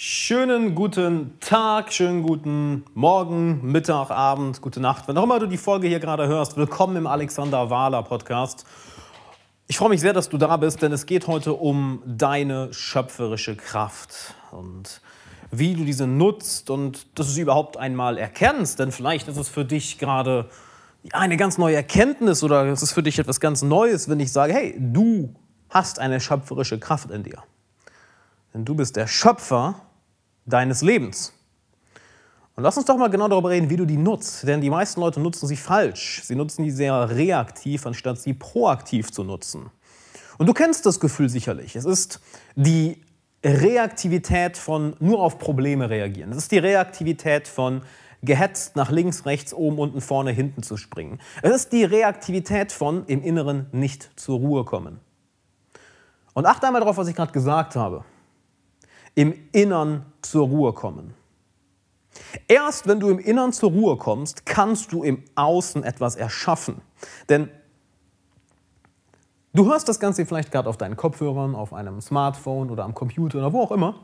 Schönen guten Tag, schönen guten Morgen, Mittag, Abend, gute Nacht. Wann auch immer du die Folge hier gerade hörst, willkommen im Alexander Wahler Podcast. Ich freue mich sehr, dass du da bist, denn es geht heute um deine schöpferische Kraft und wie du diese nutzt und dass du sie überhaupt einmal erkennst. Denn vielleicht ist es für dich gerade eine ganz neue Erkenntnis oder es ist für dich etwas ganz Neues, wenn ich sage, hey, du hast eine schöpferische Kraft in dir. Denn du bist der Schöpfer deines Lebens. Und lass uns doch mal genau darüber reden, wie du die nutzt. Denn die meisten Leute nutzen sie falsch. Sie nutzen die sehr reaktiv, anstatt sie proaktiv zu nutzen. Und du kennst das Gefühl sicherlich. Es ist die Reaktivität von nur auf Probleme reagieren. Es ist die Reaktivität von gehetzt nach links, rechts, oben, unten, vorne, hinten zu springen. Es ist die Reaktivität von im Inneren nicht zur Ruhe kommen. Und achte einmal darauf, was ich gerade gesagt habe im Innern zur Ruhe kommen. Erst wenn du im Innern zur Ruhe kommst, kannst du im Außen etwas erschaffen. Denn du hörst das Ganze vielleicht gerade auf deinen Kopfhörern, auf einem Smartphone oder am Computer oder wo auch immer.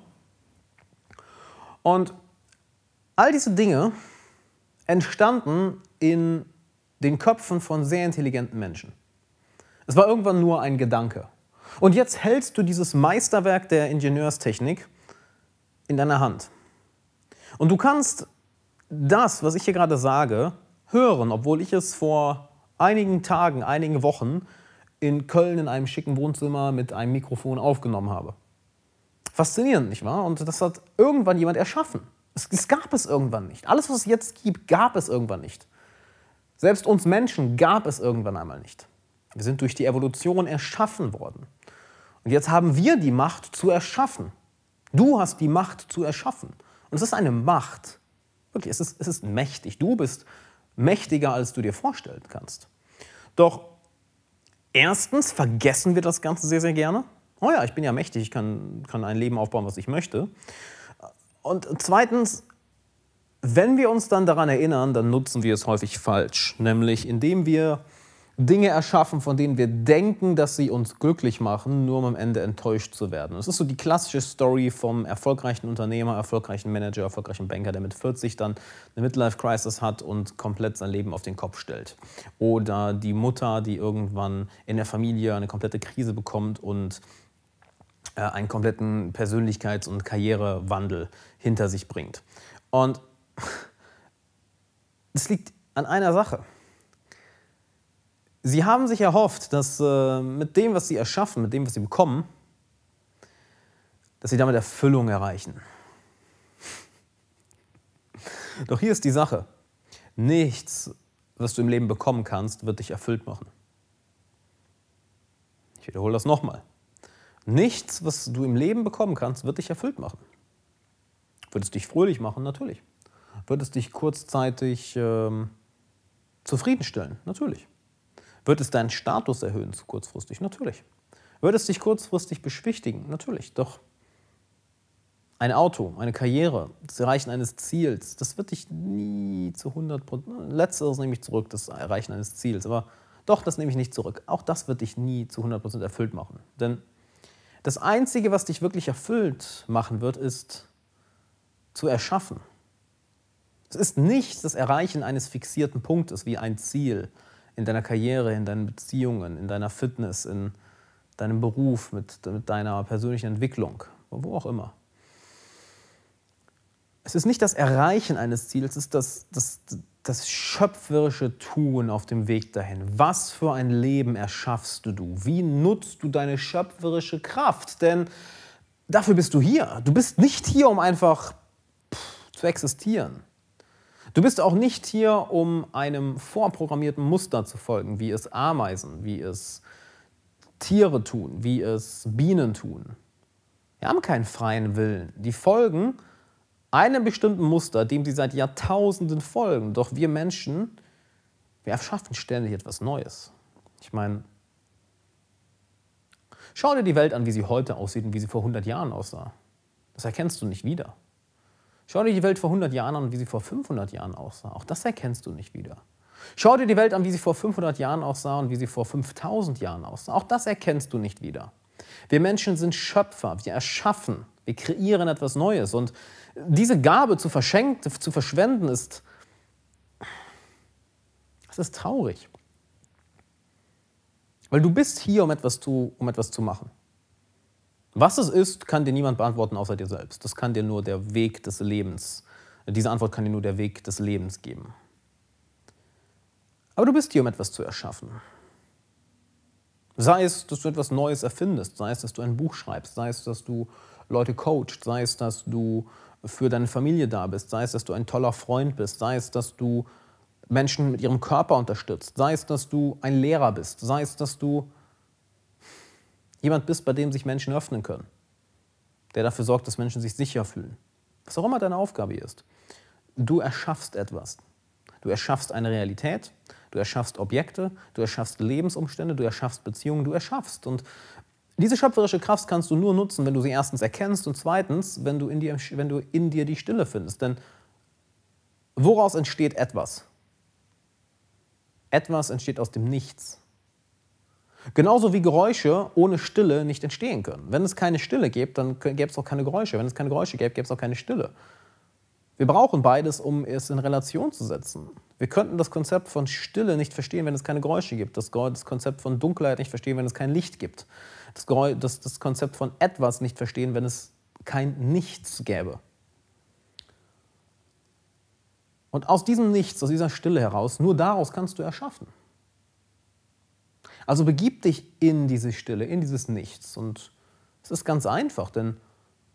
Und all diese Dinge entstanden in den Köpfen von sehr intelligenten Menschen. Es war irgendwann nur ein Gedanke. Und jetzt hältst du dieses Meisterwerk der Ingenieurstechnik in deiner Hand. Und du kannst das, was ich hier gerade sage, hören, obwohl ich es vor einigen Tagen, einigen Wochen in Köln in einem schicken Wohnzimmer mit einem Mikrofon aufgenommen habe. Faszinierend, nicht wahr? Und das hat irgendwann jemand erschaffen. Es, es gab es irgendwann nicht. Alles, was es jetzt gibt, gab es irgendwann nicht. Selbst uns Menschen gab es irgendwann einmal nicht. Wir sind durch die Evolution erschaffen worden. Und jetzt haben wir die Macht zu erschaffen. Du hast die Macht zu erschaffen. Und es ist eine Macht. Wirklich, es ist, es ist mächtig. Du bist mächtiger, als du dir vorstellen kannst. Doch erstens vergessen wir das Ganze sehr, sehr gerne. Oh ja, ich bin ja mächtig, ich kann, kann ein Leben aufbauen, was ich möchte. Und zweitens, wenn wir uns dann daran erinnern, dann nutzen wir es häufig falsch. Nämlich indem wir Dinge erschaffen, von denen wir denken, dass sie uns glücklich machen, nur um am Ende enttäuscht zu werden. Das ist so die klassische Story vom erfolgreichen Unternehmer, erfolgreichen Manager, erfolgreichen Banker, der mit 40 dann eine Midlife-Crisis hat und komplett sein Leben auf den Kopf stellt. Oder die Mutter, die irgendwann in der Familie eine komplette Krise bekommt und äh, einen kompletten Persönlichkeits- und Karrierewandel hinter sich bringt. Und es liegt an einer Sache Sie haben sich erhofft, dass äh, mit dem, was sie erschaffen, mit dem, was sie bekommen, dass sie damit Erfüllung erreichen. Doch hier ist die Sache. Nichts, was du im Leben bekommen kannst, wird dich erfüllt machen. Ich wiederhole das nochmal. Nichts, was du im Leben bekommen kannst, wird dich erfüllt machen. Wird es dich fröhlich machen? Natürlich. Wird es dich kurzzeitig ähm, zufriedenstellen? Natürlich. Wird es deinen Status erhöhen zu kurzfristig? Natürlich. Wird es dich kurzfristig beschwichtigen? Natürlich. Doch ein Auto, eine Karriere, das Erreichen eines Ziels, das wird dich nie zu 100 Prozent, letzteres nehme ich zurück, das Erreichen eines Ziels, aber doch, das nehme ich nicht zurück. Auch das wird dich nie zu 100 Prozent erfüllt machen. Denn das Einzige, was dich wirklich erfüllt machen wird, ist zu erschaffen. Es ist nicht das Erreichen eines fixierten Punktes wie ein Ziel, in deiner Karriere, in deinen Beziehungen, in deiner Fitness, in deinem Beruf, mit, mit deiner persönlichen Entwicklung, wo auch immer. Es ist nicht das Erreichen eines Ziels, es ist das, das, das schöpferische Tun auf dem Weg dahin. Was für ein Leben erschaffst du? Wie nutzt du deine schöpferische Kraft? Denn dafür bist du hier. Du bist nicht hier, um einfach pff, zu existieren. Du bist auch nicht hier, um einem vorprogrammierten Muster zu folgen, wie es Ameisen, wie es Tiere tun, wie es Bienen tun. Wir haben keinen freien Willen. Die folgen einem bestimmten Muster, dem sie seit Jahrtausenden folgen. Doch wir Menschen, wir erschaffen ständig etwas Neues. Ich meine, schau dir die Welt an, wie sie heute aussieht und wie sie vor 100 Jahren aussah. Das erkennst du nicht wieder. Schau dir die Welt vor 100 Jahren an, wie sie vor 500 Jahren aussah. Auch das erkennst du nicht wieder. Schau dir die Welt an, wie sie vor 500 Jahren aussah und wie sie vor 5000 Jahren aussah. Auch das erkennst du nicht wieder. Wir Menschen sind Schöpfer, wir erschaffen Wir kreieren etwas Neues. Und diese Gabe zu, verschenken, zu verschwenden, ist, das ist traurig. Weil du bist hier, um etwas, zu, um etwas zu machen. Was es ist, kann dir niemand beantworten außer dir selbst. Das kann dir nur der Weg des Lebens, diese Antwort kann dir nur der Weg des Lebens geben. Aber du bist hier, um etwas zu erschaffen. Sei es, dass du etwas Neues erfindest, sei es, dass du ein Buch schreibst, sei es, dass du Leute coachst, sei es, dass du für deine Familie da bist, sei es, dass du ein toller Freund bist, sei es, dass du Menschen mit ihrem Körper unterstützt, sei es, dass du ein Lehrer bist, sei es, dass du jemand bist, bei dem sich Menschen öffnen können, der dafür sorgt, dass Menschen sich sicher fühlen. Was auch immer deine Aufgabe ist. Du erschaffst etwas. Du erschaffst eine Realität, du erschaffst Objekte, du erschaffst Lebensumstände, du erschaffst Beziehungen, du erschaffst. Und diese schöpferische Kraft kannst du nur nutzen, wenn du sie erstens erkennst und zweitens, wenn du in dir, wenn du in dir die Stille findest. Denn woraus entsteht etwas? Etwas entsteht aus dem Nichts. Genauso wie Geräusche ohne Stille nicht entstehen können. Wenn es keine Stille gibt, dann gäbe es auch keine Geräusche. Wenn es keine Geräusche gäbe, gäbe es auch keine Stille. Wir brauchen beides, um es in Relation zu setzen. Wir könnten das Konzept von Stille nicht verstehen, wenn es keine Geräusche gibt. Das, Konzept von Dunkelheit nicht verstehen, wenn es kein Licht gibt. Das, das, das Konzept von etwas nicht verstehen, wenn es kein Nichts gäbe. Und aus diesem Nichts, aus dieser Stille heraus, nur daraus kannst du erschaffen. Also begib dich in diese Stille, in dieses Nichts. Und es ist ganz einfach, denn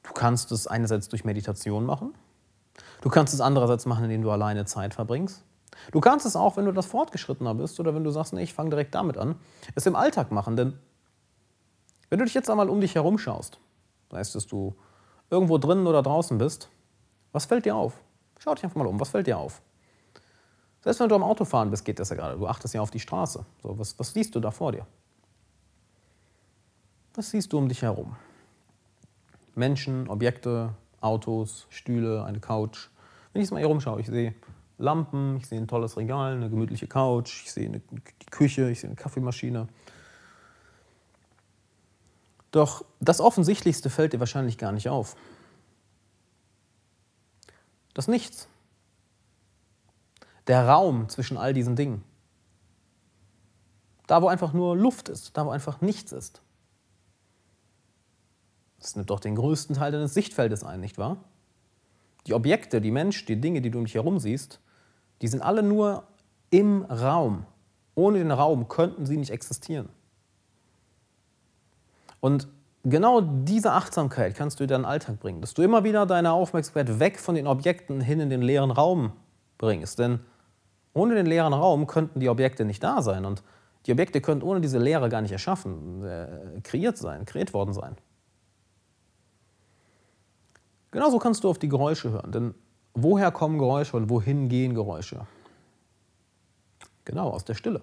du kannst es einerseits durch Meditation machen, du kannst es andererseits machen, indem du alleine Zeit verbringst. Du kannst es auch, wenn du das fortgeschrittener bist oder wenn du sagst, nee, ich fange direkt damit an, es im Alltag machen. Denn wenn du dich jetzt einmal um dich herum schaust, weißt dass du irgendwo drinnen oder draußen bist, was fällt dir auf? Schau dich einfach mal um, was fällt dir auf? Selbst wenn du am Autofahren bist, geht das ja gerade. Du achtest ja auf die Straße. So, was, was siehst du da vor dir? Was siehst du um dich herum? Menschen, Objekte, Autos, Stühle, eine Couch. Wenn ich jetzt mal hier rumschaue, ich sehe Lampen, ich sehe ein tolles Regal, eine gemütliche Couch, ich sehe eine, die Küche, ich sehe eine Kaffeemaschine. Doch das Offensichtlichste fällt dir wahrscheinlich gar nicht auf. Das Nichts der Raum zwischen all diesen Dingen. Da, wo einfach nur Luft ist, da, wo einfach nichts ist. Das nimmt doch den größten Teil deines Sichtfeldes ein, nicht wahr? Die Objekte, die Menschen, die Dinge, die du um dich herum siehst, die sind alle nur im Raum. Ohne den Raum könnten sie nicht existieren. Und genau diese Achtsamkeit kannst du in deinen Alltag bringen, dass du immer wieder deine Aufmerksamkeit weg von den Objekten hin in den leeren Raum bringst. Denn ohne den leeren Raum könnten die Objekte nicht da sein und die Objekte könnten ohne diese Leere gar nicht erschaffen, äh, kreiert sein, kreiert worden sein. Genauso kannst du auf die Geräusche hören, denn woher kommen Geräusche und wohin gehen Geräusche? Genau, aus der Stille.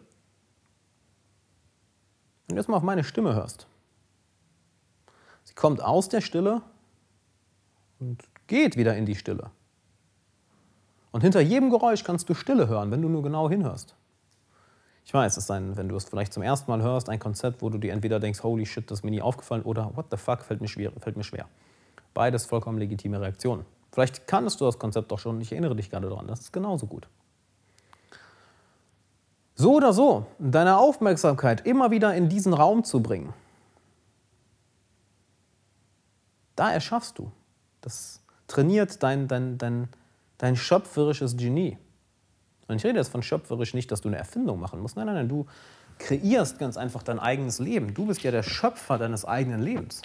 Wenn du jetzt mal auf meine Stimme hörst, sie kommt aus der Stille und geht wieder in die Stille. Und hinter jedem Geräusch kannst du Stille hören, wenn du nur genau hinhörst. Ich weiß, es ist ein, wenn du es vielleicht zum ersten Mal hörst, ein Konzept, wo du dir entweder denkst, holy shit, das ist mir nie aufgefallen oder what the fuck, fällt mir schwer. Fällt mir schwer. Beides vollkommen legitime Reaktionen. Vielleicht kannst du das Konzept doch schon ich erinnere dich gerade daran. Das ist genauso gut. So oder so, deine Aufmerksamkeit immer wieder in diesen Raum zu bringen, da erschaffst du. Das trainiert dein, dein, dein, dein schöpferisches Genie. Und ich rede jetzt von schöpferisch nicht, dass du eine Erfindung machen musst. Nein, nein, nein, du kreierst ganz einfach dein eigenes Leben. Du bist ja der Schöpfer deines eigenen Lebens.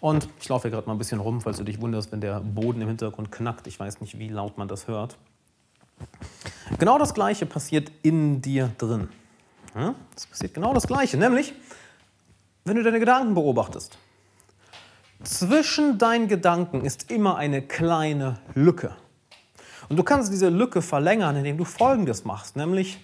Und ich laufe hier gerade mal ein bisschen rum, falls du dich wunderst, wenn der Boden im Hintergrund knackt. Ich weiß nicht, wie laut man das hört. Genau das Gleiche passiert in dir drin. Es passiert genau das Gleiche, nämlich, wenn du deine Gedanken beobachtest. Zwischen deinen Gedanken ist immer eine kleine Lücke. Und du kannst diese Lücke verlängern, indem du Folgendes machst, nämlich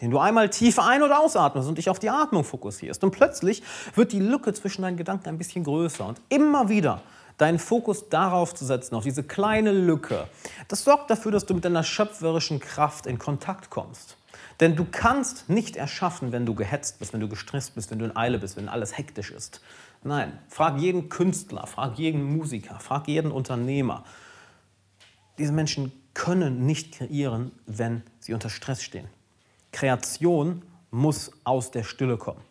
indem du einmal tief ein- oder ausatmest und dich auf die Atmung fokussierst. Und plötzlich wird die Lücke zwischen deinen Gedanken ein bisschen größer. Und immer wieder deinen Fokus darauf zu setzen, auf diese kleine Lücke, das sorgt dafür, dass du mit deiner schöpferischen Kraft in Kontakt kommst. Denn du kannst nicht erschaffen, wenn du gehetzt bist, wenn du gestresst bist, wenn du in Eile bist, wenn alles hektisch ist. Nein, frag jeden Künstler, frag jeden Musiker, frag jeden Unternehmer. Diese Menschen können nicht kreieren, wenn sie unter Stress stehen. Kreation muss aus der Stille kommen.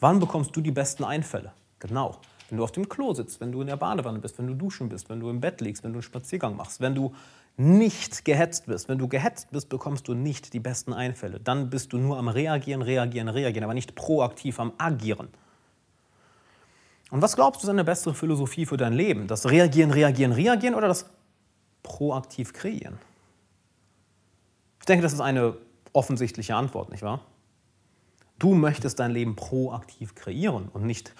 Wann bekommst du die besten Einfälle? Genau, wenn du auf dem Klo sitzt, wenn du in der Badewanne bist, wenn du duschen bist, wenn du im Bett liegst, wenn du einen Spaziergang machst, wenn du nicht gehetzt bist. Wenn du gehetzt bist, bekommst du nicht die besten Einfälle. Dann bist du nur am Reagieren, Reagieren, Reagieren, aber nicht proaktiv am Agieren. Und was glaubst du ist eine bessere Philosophie für dein Leben? Das Reagieren, Reagieren, Reagieren oder das proaktiv kreieren? Ich denke, das ist eine offensichtliche Antwort, nicht wahr? Du möchtest dein Leben proaktiv kreieren und nicht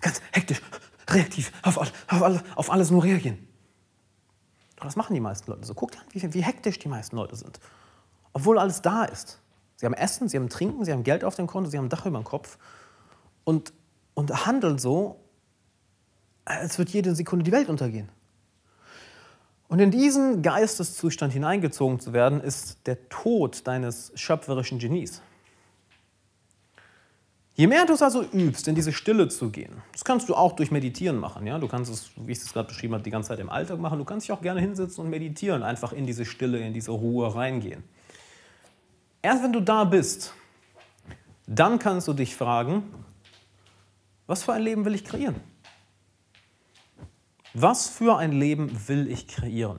ganz hektisch, reaktiv, auf, auf, auf alles nur reagieren. Doch das machen die meisten Leute so. Guck dir an, wie, wie hektisch die meisten Leute sind. Obwohl alles da ist. Sie haben Essen, sie haben Trinken, sie haben Geld auf dem Konto, sie haben ein Dach über dem Kopf und, und handeln so, als würde jede Sekunde die Welt untergehen. Und in diesen Geisteszustand hineingezogen zu werden, ist der Tod deines schöpferischen Genies. Je mehr du es also übst, in diese Stille zu gehen, das kannst du auch durch Meditieren machen. Ja? Du kannst es, wie ich es gerade beschrieben habe, die ganze Zeit im Alltag machen. Du kannst dich auch gerne hinsetzen und meditieren, einfach in diese Stille, in diese Ruhe reingehen. Erst wenn du da bist, dann kannst du dich fragen, was für ein Leben will ich kreieren? Was für ein Leben will ich kreieren?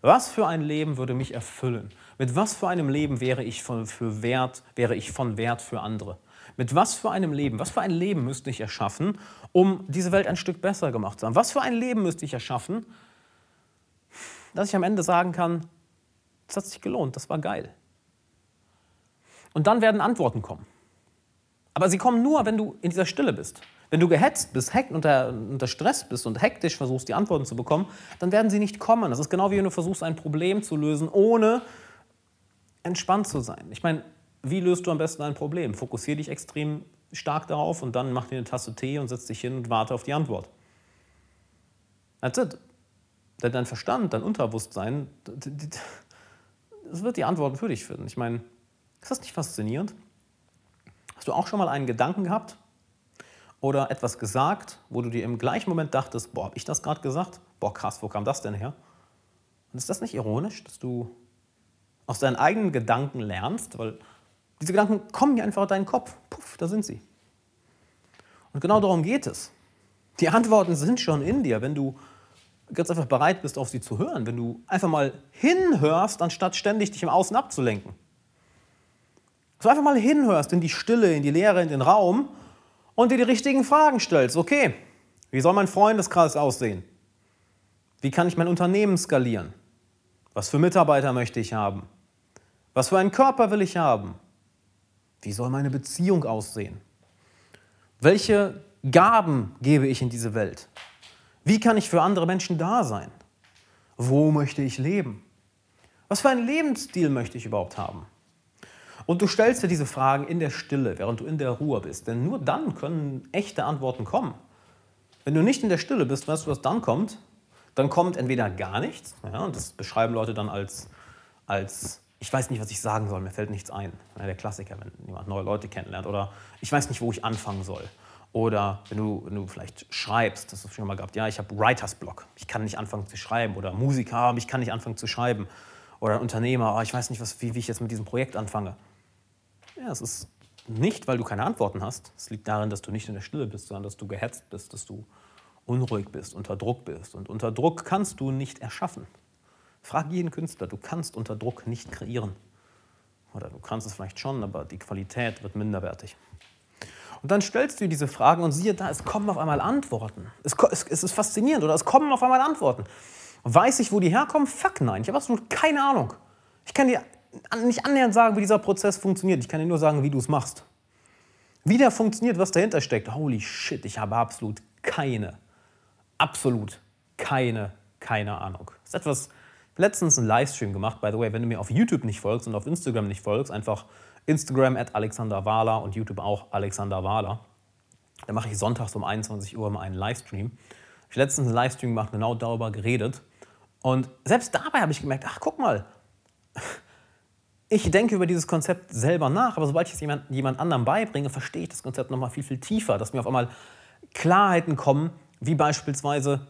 Was für ein Leben würde mich erfüllen? Mit was für einem Leben wäre ich von, für Wert, wäre ich von Wert für andere? Mit was für einem Leben, was für ein Leben müsste ich erschaffen, um diese Welt ein Stück besser gemacht zu haben? Was für ein Leben müsste ich erschaffen, dass ich am Ende sagen kann, das hat sich gelohnt, das war geil. Und dann werden Antworten kommen. Aber sie kommen nur, wenn du in dieser Stille bist. Wenn du gehetzt bist, hekt, unter, unter Stress bist und hektisch versuchst, die Antworten zu bekommen, dann werden sie nicht kommen. Das ist genau wie wenn du versuchst, ein Problem zu lösen, ohne entspannt zu sein. Ich meine, wie löst du am besten ein Problem? Fokussiere dich extrem stark darauf und dann mach dir eine Tasse Tee und setz dich hin und warte auf die Antwort. That's it. Denn dein Verstand, dein Unterbewusstsein, das wird die Antworten für dich finden. Ich meine, ist das nicht faszinierend? Hast du auch schon mal einen Gedanken gehabt oder etwas gesagt, wo du dir im gleichen Moment dachtest, boah, habe ich das gerade gesagt? Boah, krass, wo kam das denn her? Und ist das nicht ironisch, dass du aus deinen eigenen Gedanken lernst? Weil diese Gedanken kommen hier einfach in deinen Kopf. Puff, da sind sie. Und genau darum geht es. Die Antworten sind schon in dir, wenn du ganz einfach bereit bist, auf sie zu hören. Wenn du einfach mal hinhörst, anstatt ständig dich im Außen abzulenken. Dass du einfach mal hinhörst in die Stille, in die Leere, in den Raum und dir die richtigen Fragen stellst. Okay, wie soll mein Freundeskreis aussehen? Wie kann ich mein Unternehmen skalieren? Was für Mitarbeiter möchte ich haben? Was für einen Körper will ich haben? Wie soll meine Beziehung aussehen? Welche Gaben gebe ich in diese Welt? Wie kann ich für andere Menschen da sein? Wo möchte ich leben? Was für einen Lebensstil möchte ich überhaupt haben? Und du stellst dir diese Fragen in der Stille, während du in der Ruhe bist. Denn nur dann können echte Antworten kommen. Wenn du nicht in der Stille bist, weißt du, was dann kommt? Dann kommt entweder gar nichts, ja, und das beschreiben Leute dann als, als ich weiß nicht, was ich sagen soll, mir fällt nichts ein. Der Klassiker, wenn jemand neue Leute kennenlernt. Oder ich weiß nicht, wo ich anfangen soll. Oder wenn du, wenn du vielleicht schreibst, das hast du schon mal gehabt, ja, ich habe Writers Block, ich kann nicht anfangen zu schreiben. Oder Musiker, ich kann nicht anfangen zu schreiben. Oder Unternehmer, oh, ich weiß nicht, was, wie, wie ich jetzt mit diesem Projekt anfange. Ja, es ist nicht, weil du keine Antworten hast. Es liegt darin, dass du nicht in der Stille bist, sondern dass du gehetzt bist, dass du unruhig bist, unter Druck bist. Und unter Druck kannst du nicht erschaffen. Frag jeden Künstler, du kannst unter Druck nicht kreieren. Oder du kannst es vielleicht schon, aber die Qualität wird minderwertig. Und dann stellst du dir diese Fragen und siehe da, es kommen auf einmal Antworten. Es, es, es ist faszinierend, oder es kommen auf einmal Antworten. Weiß ich, wo die herkommen? Fuck nein, ich habe absolut keine Ahnung. Ich kann dir nicht annähernd sagen, wie dieser Prozess funktioniert. Ich kann dir nur sagen, wie du es machst. Wie der funktioniert, was dahinter steckt. Holy shit, ich habe absolut keine, absolut keine, keine Ahnung. Das ist etwas, letztens einen Livestream gemacht, by the way, wenn du mir auf YouTube nicht folgst und auf Instagram nicht folgst, einfach Instagram at Alexander Wahler und YouTube auch Alexander Wahler. Da mache ich sonntags um 21 Uhr mal einen Livestream. Ich habe letztens einen Livestream gemacht, genau darüber geredet. Und selbst dabei habe ich gemerkt, ach guck mal, ich denke über dieses Konzept selber nach, aber sobald ich es jemand, jemand anderem beibringe, verstehe ich das Konzept nochmal viel, viel tiefer, dass mir auf einmal Klarheiten kommen, wie beispielsweise,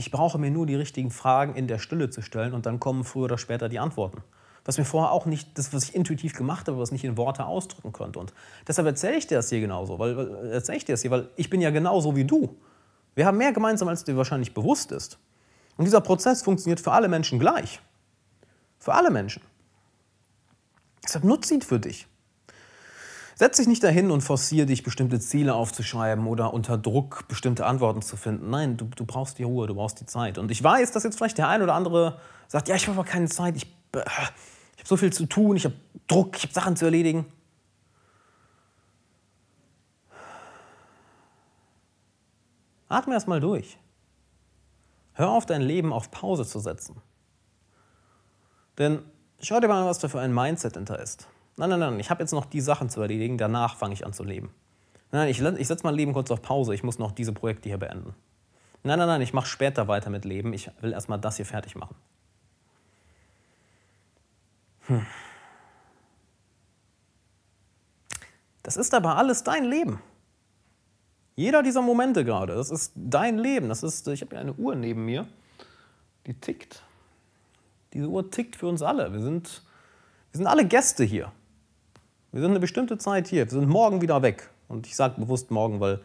ich brauche mir nur die richtigen Fragen in der Stille zu stellen und dann kommen früher oder später die Antworten. Was mir vorher auch nicht, das, was ich intuitiv gemacht habe, was nicht in Worte ausdrücken konnte. Und deshalb erzähle ich dir das hier genauso, weil, weil erzähle ich dir das hier, weil ich bin ja genauso wie du. Wir haben mehr gemeinsam, als dir wahrscheinlich bewusst ist. Und dieser Prozess funktioniert für alle Menschen gleich. Für alle Menschen. Deshalb nutze ihn für dich. Setz dich nicht dahin und forciere dich, bestimmte Ziele aufzuschreiben oder unter Druck bestimmte Antworten zu finden. Nein, du, du brauchst die Ruhe, du brauchst die Zeit. Und ich weiß, dass jetzt vielleicht der ein oder andere sagt, ja, ich habe aber keine Zeit, ich, äh, ich habe so viel zu tun, ich habe Druck, ich habe Sachen zu erledigen. Atme erst mal durch. Hör auf, dein Leben auf Pause zu setzen. Denn schau dir mal an, was da für ein Mindset hinter ist. Nein, nein, nein, ich habe jetzt noch die Sachen zu erledigen, danach fange ich an zu leben. Nein, ich, ich setze mein Leben kurz auf Pause, ich muss noch diese Projekte hier beenden. Nein, nein, nein, ich mache später weiter mit Leben, ich will erstmal das hier fertig machen. Hm. Das ist aber alles dein Leben. Jeder dieser Momente gerade, das ist dein Leben. Das ist, ich habe hier eine Uhr neben mir, die tickt. Diese Uhr tickt für uns alle. Wir sind, wir sind alle Gäste hier. Wir sind eine bestimmte Zeit hier. Wir sind morgen wieder weg. Und ich sage bewusst morgen, weil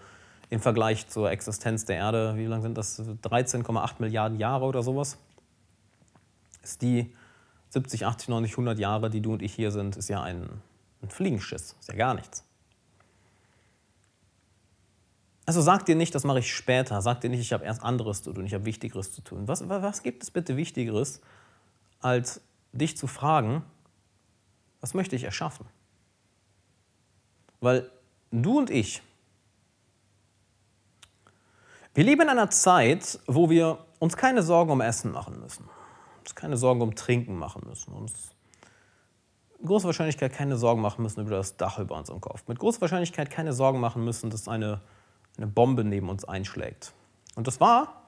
im Vergleich zur Existenz der Erde, wie lange sind das? 13,8 Milliarden Jahre oder sowas? Ist die 70, 80, 90, 100 Jahre, die du und ich hier sind, ist ja ein, ein Fliegenschiss. Ist ja gar nichts. Also sag dir nicht, das mache ich später. Sag dir nicht, ich habe erst anderes zu tun, ich habe Wichtigeres zu tun. Was, was gibt es bitte Wichtigeres, als dich zu fragen, was möchte ich erschaffen? Weil du und ich, wir leben in einer Zeit, wo wir uns keine Sorgen um Essen machen müssen, uns keine Sorgen um Trinken machen müssen, uns mit großer Wahrscheinlichkeit keine Sorgen machen müssen über das Dach über unserem Kopf, mit großer Wahrscheinlichkeit keine Sorgen machen müssen, dass eine, eine Bombe neben uns einschlägt. Und das war,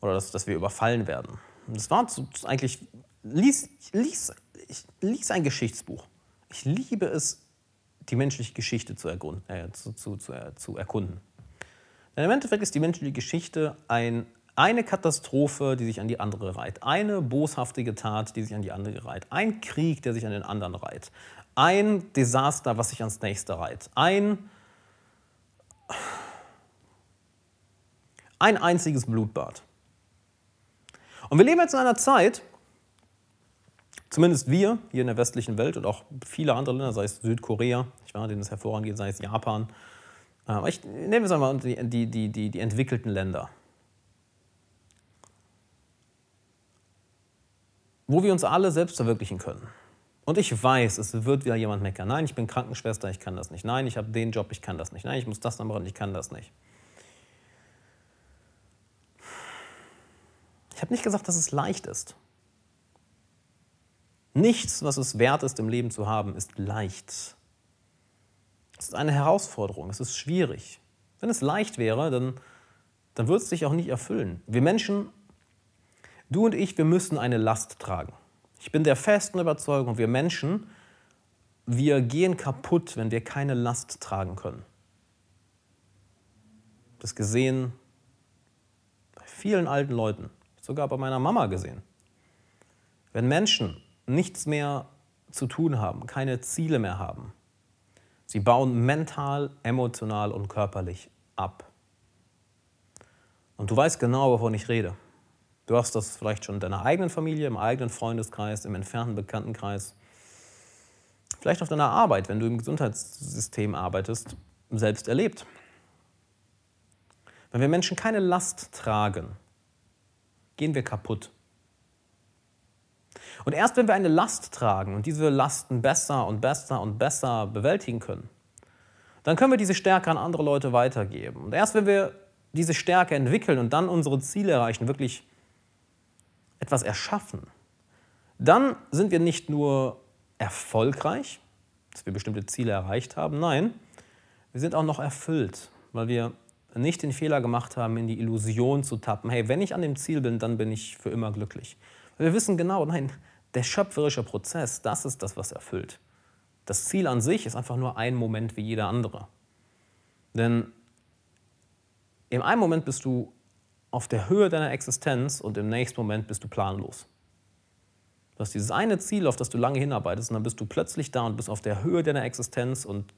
oder dass, dass wir überfallen werden. Und das war eigentlich lies, lies, ich lies ein Geschichtsbuch. Ich liebe es, die menschliche Geschichte zu, ergrund, äh, zu, zu, äh, zu erkunden. Denn im Endeffekt ist die menschliche Geschichte ein, eine Katastrophe, die sich an die andere reiht. Eine boshaftige Tat, die sich an die andere reiht. Ein Krieg, der sich an den anderen reiht. Ein Desaster, was sich ans nächste reiht. Ein, ein einziges Blutbad. Und wir leben jetzt in einer Zeit, Zumindest wir hier in der westlichen Welt und auch viele andere Länder, sei es Südkorea, ich war, denen es hervorrangeht, sei es Japan. Aber ich nehme es einmal die, die, die, die entwickelten Länder. Wo wir uns alle selbst verwirklichen können. Und ich weiß, es wird wieder jemand meckern. Nein, ich bin Krankenschwester, ich kann das nicht. Nein, ich habe den Job, ich kann das nicht. Nein, ich muss das dann machen, ich kann das nicht. Ich habe nicht gesagt, dass es leicht ist. Nichts, was es wert ist, im Leben zu haben, ist leicht. Es ist eine Herausforderung, es ist schwierig. Wenn es leicht wäre, dann, dann würde es sich auch nicht erfüllen. Wir Menschen, du und ich, wir müssen eine Last tragen. Ich bin der festen Überzeugung, wir Menschen, wir gehen kaputt, wenn wir keine Last tragen können. Das gesehen bei vielen alten Leuten, sogar bei meiner Mama gesehen. Wenn Menschen nichts mehr zu tun haben, keine Ziele mehr haben. Sie bauen mental, emotional und körperlich ab. Und du weißt genau, wovon ich rede. Du hast das vielleicht schon in deiner eigenen Familie, im eigenen Freundeskreis, im entfernten Bekanntenkreis, vielleicht auf deiner Arbeit, wenn du im Gesundheitssystem arbeitest, selbst erlebt. Wenn wir Menschen keine Last tragen, gehen wir kaputt. Und erst wenn wir eine Last tragen und diese Lasten besser und besser und besser bewältigen können, dann können wir diese Stärke an andere Leute weitergeben. Und erst wenn wir diese Stärke entwickeln und dann unsere Ziele erreichen, wirklich etwas erschaffen, dann sind wir nicht nur erfolgreich, dass wir bestimmte Ziele erreicht haben, nein, wir sind auch noch erfüllt, weil wir nicht den Fehler gemacht haben, in die Illusion zu tappen, hey, wenn ich an dem Ziel bin, dann bin ich für immer glücklich. Wir wissen genau, nein, der schöpferische Prozess, das ist das, was erfüllt. Das Ziel an sich ist einfach nur ein Moment wie jeder andere. Denn im einen Moment bist du auf der Höhe deiner Existenz und im nächsten Moment bist du planlos. Du hast dieses eine Ziel, auf das du lange hinarbeitest, und dann bist du plötzlich da und bist auf der Höhe deiner Existenz und,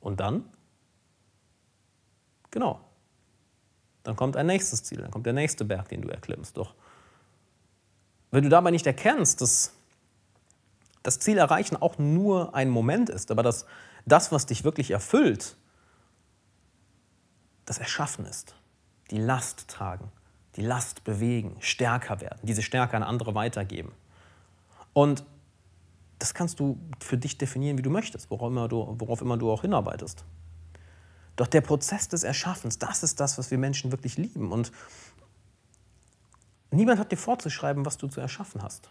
und dann? Genau. Dann kommt ein nächstes Ziel, dann kommt der nächste Berg, den du erklimmst. Doch wenn du dabei nicht erkennst, dass das Ziel erreichen auch nur ein Moment ist, aber dass das, was dich wirklich erfüllt, das Erschaffen ist, die Last tragen, die Last bewegen, stärker werden, diese Stärke an andere weitergeben. Und das kannst du für dich definieren, wie du möchtest, worauf immer du, worauf immer du auch hinarbeitest. Doch der Prozess des Erschaffens, das ist das, was wir Menschen wirklich lieben. Und niemand hat dir vorzuschreiben, was du zu erschaffen hast.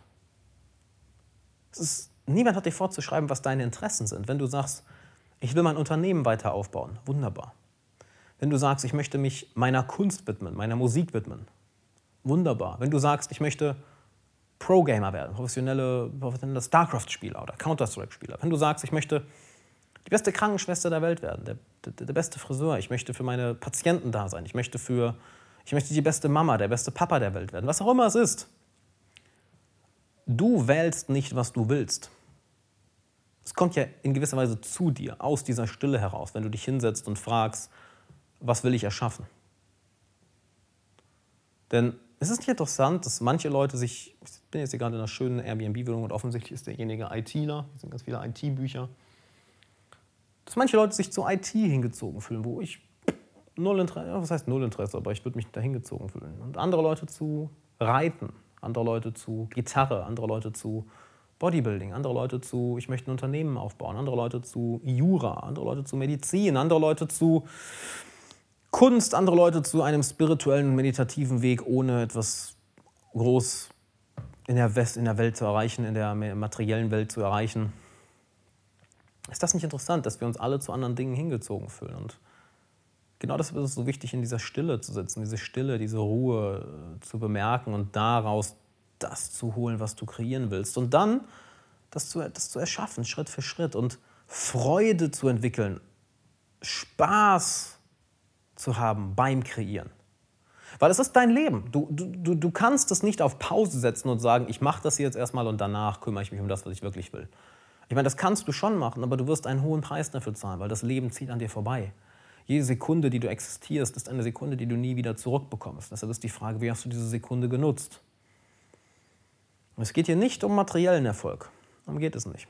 Ist, niemand hat dir vorzuschreiben, was deine Interessen sind. Wenn du sagst, ich will mein Unternehmen weiter aufbauen, wunderbar. Wenn du sagst, ich möchte mich meiner Kunst widmen, meiner Musik widmen, wunderbar. Wenn du sagst, ich möchte Pro-Gamer werden, professionelle, professionelle StarCraft-Spieler oder Counter-Strike-Spieler. Wenn du sagst, ich möchte die beste Krankenschwester der Welt werden, der, der, der, beste Friseur, ich möchte für meine Patienten da sein, ich möchte, für, ich möchte die beste Mama, der beste Papa der Welt werden, was auch immer es ist. Du wählst nicht, was du willst. Es kommt ja in gewisser Weise zu dir, aus dieser Stille heraus, wenn du dich hinsetzt und fragst, was will ich erschaffen? Denn es ist nicht interessant, dass manche Leute sich, ich bin jetzt hier gerade in einer schönen Airbnb-Wohnung und offensichtlich ist derjenige ITler, hier sind ganz viele IT-Bücher, dass manche Leute sich zu IT hingezogen fühlen, wo ich null Interesse, was heißt null Interesse, aber ich würde mich da hingezogen fühlen. Und andere Leute zu Reiten, andere Leute zu Gitarre, andere Leute zu Bodybuilding, andere Leute zu, ich möchte ein Unternehmen aufbauen, andere Leute zu Jura, andere Leute zu Medizin, andere Leute zu Kunst, andere Leute zu einem spirituellen, meditativen Weg, ohne etwas groß in der, West, in der Welt zu erreichen, in der materiellen Welt zu erreichen. Ist das nicht interessant, dass wir uns alle zu anderen Dingen hingezogen fühlen? Und genau deshalb ist so wichtig, in dieser Stille zu sitzen, diese Stille, diese Ruhe äh, zu bemerken und daraus das zu holen, was du kreieren willst. Und dann das zu, das zu erschaffen, Schritt für Schritt und Freude zu entwickeln, Spaß zu haben beim Kreieren. Weil es ist dein Leben. Du, du, du kannst es nicht auf Pause setzen und sagen, ich mache das jetzt erstmal und danach kümmere ich mich um das, was ich wirklich will. Ich meine, das kannst du schon machen, aber du wirst einen hohen Preis dafür zahlen, weil das Leben zieht an dir vorbei. Jede Sekunde, die du existierst, ist eine Sekunde, die du nie wieder zurückbekommst. Deshalb ist die Frage, wie hast du diese Sekunde genutzt? Und es geht hier nicht um materiellen Erfolg. Darum geht es nicht.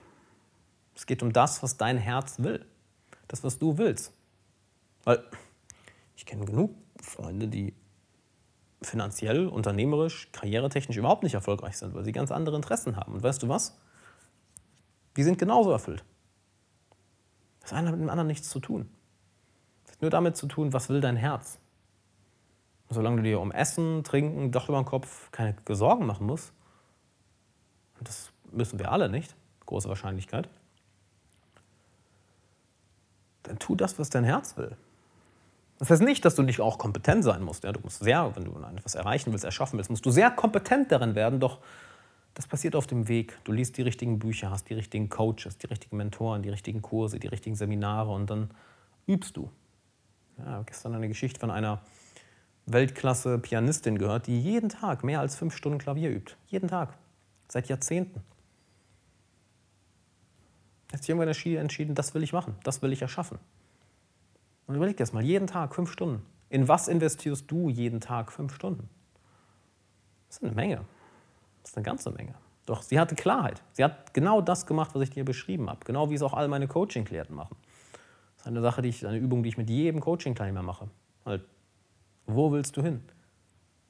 Es geht um das, was dein Herz will. Das, was du willst. Weil ich kenne genug Freunde, die finanziell, unternehmerisch, karrieretechnisch überhaupt nicht erfolgreich sind, weil sie ganz andere Interessen haben. Und weißt du was? Die sind genauso erfüllt. Das eine hat mit dem anderen nichts zu tun. Nur damit zu tun, was will dein Herz. Und solange du dir um Essen, Trinken, Dach über den Kopf keine Sorgen machen musst, und das müssen wir alle nicht, große Wahrscheinlichkeit, dann tu das, was dein Herz will. Das heißt nicht, dass du nicht auch kompetent sein musst. Ja, du musst sehr, wenn du etwas erreichen willst, erschaffen willst, musst du sehr kompetent darin werden. Doch das passiert auf dem Weg. Du liest die richtigen Bücher, hast die richtigen Coaches, die richtigen Mentoren, die richtigen Kurse, die richtigen Seminare und dann übst du. Ja, gestern eine Geschichte von einer Weltklasse-Pianistin gehört, die jeden Tag mehr als fünf Stunden Klavier übt. Jeden Tag. Seit Jahrzehnten. Hat sich irgendwann entschieden, das will ich machen, das will ich erschaffen. Und überleg dir das mal, jeden Tag fünf Stunden. In was investierst du jeden Tag fünf Stunden? Das ist eine Menge. Das ist eine ganze Menge. Doch sie hatte Klarheit. Sie hat genau das gemacht, was ich dir beschrieben habe. Genau wie es auch all meine Coaching-Klienten machen. Das ist eine Sache, die ich, eine Übung, die ich mit jedem Coaching-Teilnehmer mache. Halt, wo willst du hin?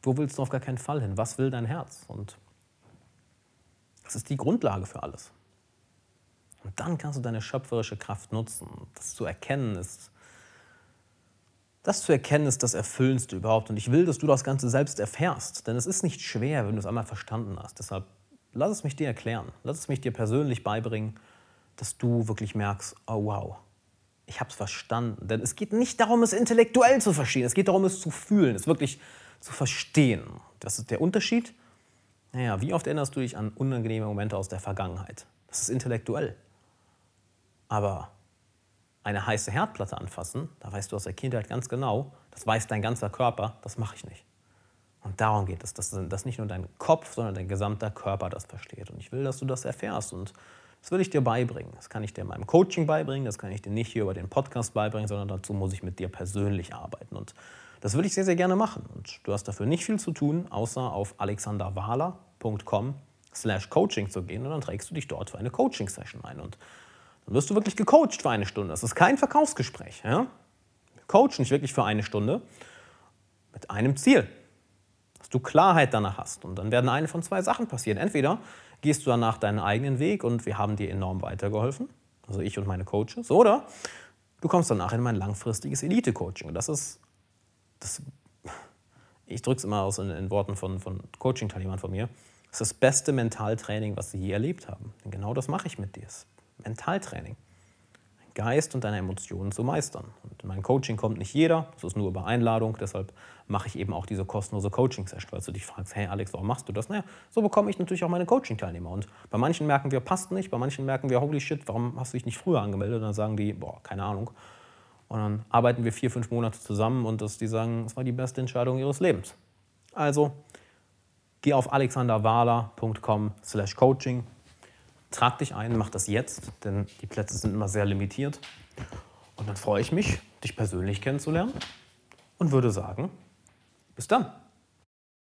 Wo willst du auf gar keinen Fall hin? Was will dein Herz? Und das ist die Grundlage für alles. Und dann kannst du deine schöpferische Kraft nutzen. Das zu erkennen ist das zu erkennen ist das Erfüllendste überhaupt. Und ich will, dass du das Ganze selbst erfährst. Denn es ist nicht schwer, wenn du es einmal verstanden hast. Deshalb lass es mich dir erklären. Lass es mich dir persönlich beibringen, dass du wirklich merkst, oh wow, ich habe es verstanden. Denn es geht nicht darum, es intellektuell zu verstehen. Es geht darum, es zu fühlen, es wirklich zu verstehen. Das ist der Unterschied Naja, wie oft erinnerst du dich an unangenehme Momente aus der Vergangenheit? Das ist intellektuell. Aber eine heiße Herdplatte anfassen, da weißt du aus der Kindheit ganz genau, das weiß dein ganzer Körper, das mache ich nicht. Und darum geht es, dass, dass nicht nur dein Kopf, sondern dein gesamter Körper das versteht. Und ich will, dass du das erfährst. Und das will ich dir beibringen. Das kann ich dir in meinem Coaching beibringen, das kann ich dir nicht hier über den Podcast beibringen, sondern dazu muss ich mit dir persönlich arbeiten. Und das würde ich sehr, sehr gerne machen. Und du hast dafür nicht viel zu tun, außer auf alexanderwahler.com slash coaching zu gehen und dann trägst du dich dort für eine Coaching-Session ein. Und dann wirst du wirklich gecoacht für eine Stunde. Das ist kein Verkaufsgespräch. Ja? Wir coachen dich wirklich für eine Stunde mit einem Ziel, dass du Klarheit danach hast. Und dann werden eine von zwei Sachen passieren. Entweder gehst du danach deinen eigenen Weg und wir haben dir enorm weitergeholfen, also ich und meine Coaches, oder du kommst danach in mein langfristiges Elite-Coaching. Und das ist, das, ich drücke es immer aus in, in Worten von, von Coaching-Teilnehmern von mir, das ist das beste Mentaltraining, was sie je erlebt haben. Denn genau das mache ich mit dir. Mentaltraining. Geist und deine Emotionen zu meistern. Und in mein Coaching kommt nicht jeder, das ist nur über Einladung, deshalb mache ich eben auch diese kostenlose Coaching-Session, weil du dich fragst, hey Alex, warum machst du das? Naja, so bekomme ich natürlich auch meine Coaching-Teilnehmer. Und bei manchen merken wir, passt nicht, bei manchen merken wir, holy shit, warum hast du dich nicht früher angemeldet? Und dann sagen die, boah, keine Ahnung. Und dann arbeiten wir vier, fünf Monate zusammen und das, die sagen, es war die beste Entscheidung ihres Lebens. Also, geh auf alexanderwahler.com slash coaching Trag dich ein, mach das jetzt, denn die Plätze sind immer sehr limitiert. Und dann freue ich mich, dich persönlich kennenzulernen und würde sagen, bis dann.